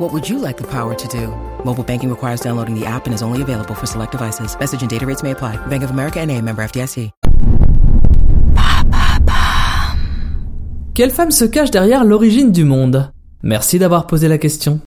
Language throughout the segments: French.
What would you like the power to do? Mobile banking requires downloading the app and is only available for select devices. Message and data rates may apply. Bank of America and a member FDIC. Quelle femme se cache derrière l'origine du monde? Merci d'avoir posé la question.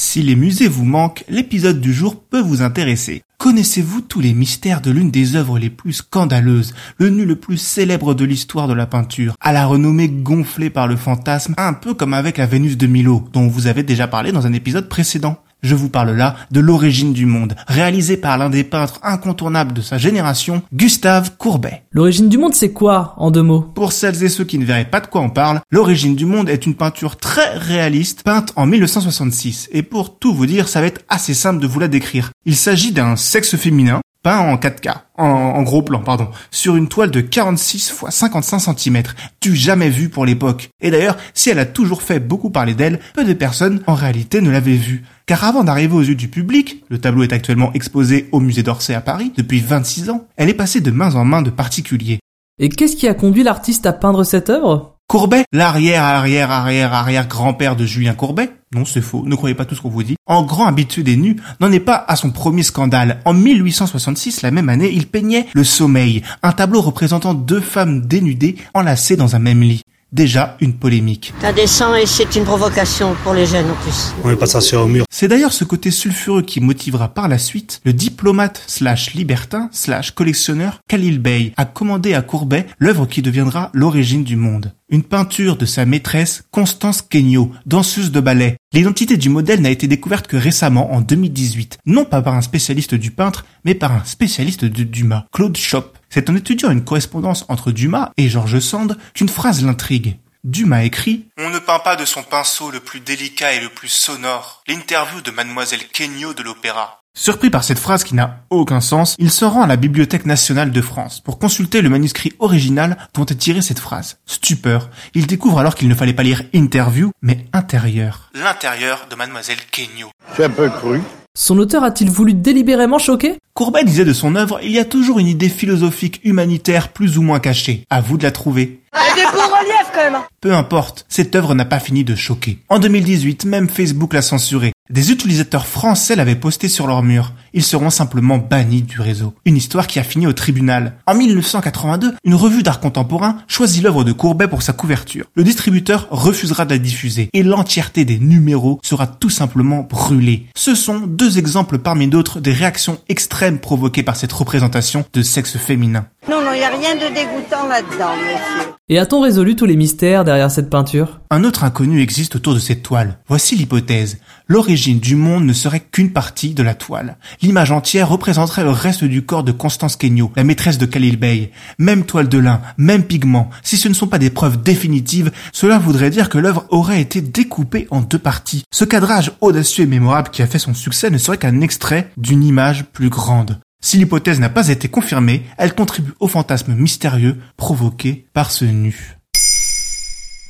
Si les musées vous manquent, l'épisode du jour peut vous intéresser. Connaissez-vous tous les mystères de l'une des œuvres les plus scandaleuses, le nu le plus célèbre de l'histoire de la peinture, à la renommée gonflée par le fantasme, un peu comme avec la Vénus de Milo, dont vous avez déjà parlé dans un épisode précédent? Je vous parle là de L'origine du monde, réalisé par l'un des peintres incontournables de sa génération, Gustave Courbet. L'origine du monde, c'est quoi, en deux mots? Pour celles et ceux qui ne verraient pas de quoi on parle, L'origine du monde est une peinture très réaliste, peinte en 1966. Et pour tout vous dire, ça va être assez simple de vous la décrire. Il s'agit d'un sexe féminin, peint en 4K, en, gros plan, pardon, sur une toile de 46 x 55 cm, du jamais vu pour l'époque. Et d'ailleurs, si elle a toujours fait beaucoup parler d'elle, peu de personnes en réalité ne l'avaient vue. Car avant d'arriver aux yeux du public, le tableau est actuellement exposé au musée d'Orsay à Paris depuis 26 ans, elle est passée de main en main de particuliers. Et qu'est-ce qui a conduit l'artiste à peindre cette œuvre? Courbet, l'arrière, arrière, arrière, arrière grand-père de Julien Courbet, non c'est faux, ne croyez pas tout ce qu'on vous dit, en grand habitué des nus, n'en est pas à son premier scandale. En 1866, la même année, il peignait Le Sommeil, un tableau représentant deux femmes dénudées enlacées dans un même lit déjà une polémique. Indécent et c'est une provocation pour les jeunes en plus. On est pas ça au mur. C'est d'ailleurs ce côté sulfureux qui motivera par la suite le diplomate slash libertin slash collectionneur Khalil Bey à commander à Courbet l'œuvre qui deviendra l'origine du monde. Une peinture de sa maîtresse Constance Kenyo, danseuse de ballet. L'identité du modèle n'a été découverte que récemment en 2018, non pas par un spécialiste du peintre, mais par un spécialiste de Dumas, Claude Schopp. C'est en étudiant une correspondance entre Dumas et George Sand qu'une phrase l'intrigue. Dumas écrit On ne peint pas de son pinceau le plus délicat et le plus sonore. L'interview de mademoiselle Kenyo de l'opéra. Surpris par cette phrase qui n'a aucun sens, il se rend à la Bibliothèque nationale de France pour consulter le manuscrit original dont est tirée cette phrase. Stupeur, il découvre alors qu'il ne fallait pas lire interview, mais intérieur. L'intérieur de mademoiselle Kenyo. C'est un peu cru. Son auteur a-t-il voulu délibérément choquer? Courbet disait de son œuvre, il y a toujours une idée philosophique humanitaire plus ou moins cachée. À vous de la trouver. reliefs quand même Peu importe, cette œuvre n'a pas fini de choquer. En 2018, même Facebook l'a censurée. Des utilisateurs français l'avaient posté sur leur mur. Ils seront simplement bannis du réseau. Une histoire qui a fini au tribunal. En 1982, une revue d'art contemporain choisit l'œuvre de Courbet pour sa couverture. Le distributeur refusera de la diffuser et l'entièreté des numéros sera tout simplement brûlée. Ce sont deux exemples parmi d'autres des réactions extrêmes provoquées par cette représentation de sexe féminin. Non, il n'y a rien de dégoûtant là-dedans, monsieur. Et a-t-on résolu tous les mystères derrière cette peinture? Un autre inconnu existe autour de cette toile. Voici l'hypothèse. L'origine du monde ne serait qu'une partie de la toile. L'image entière représenterait le reste du corps de Constance Kenyo, la maîtresse de Khalil Bey. Même toile de lin, même pigment. Si ce ne sont pas des preuves définitives, cela voudrait dire que l'œuvre aurait été découpée en deux parties. Ce cadrage audacieux et mémorable qui a fait son succès ne serait qu'un extrait d'une image plus grande. Si l'hypothèse n'a pas été confirmée, elle contribue au fantasme mystérieux provoqué par ce nu.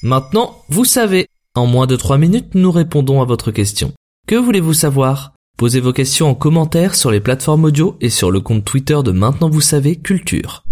Maintenant, vous savez. En moins de 3 minutes, nous répondons à votre question. Que voulez-vous savoir? Posez vos questions en commentaire sur les plateformes audio et sur le compte Twitter de Maintenant vous savez Culture.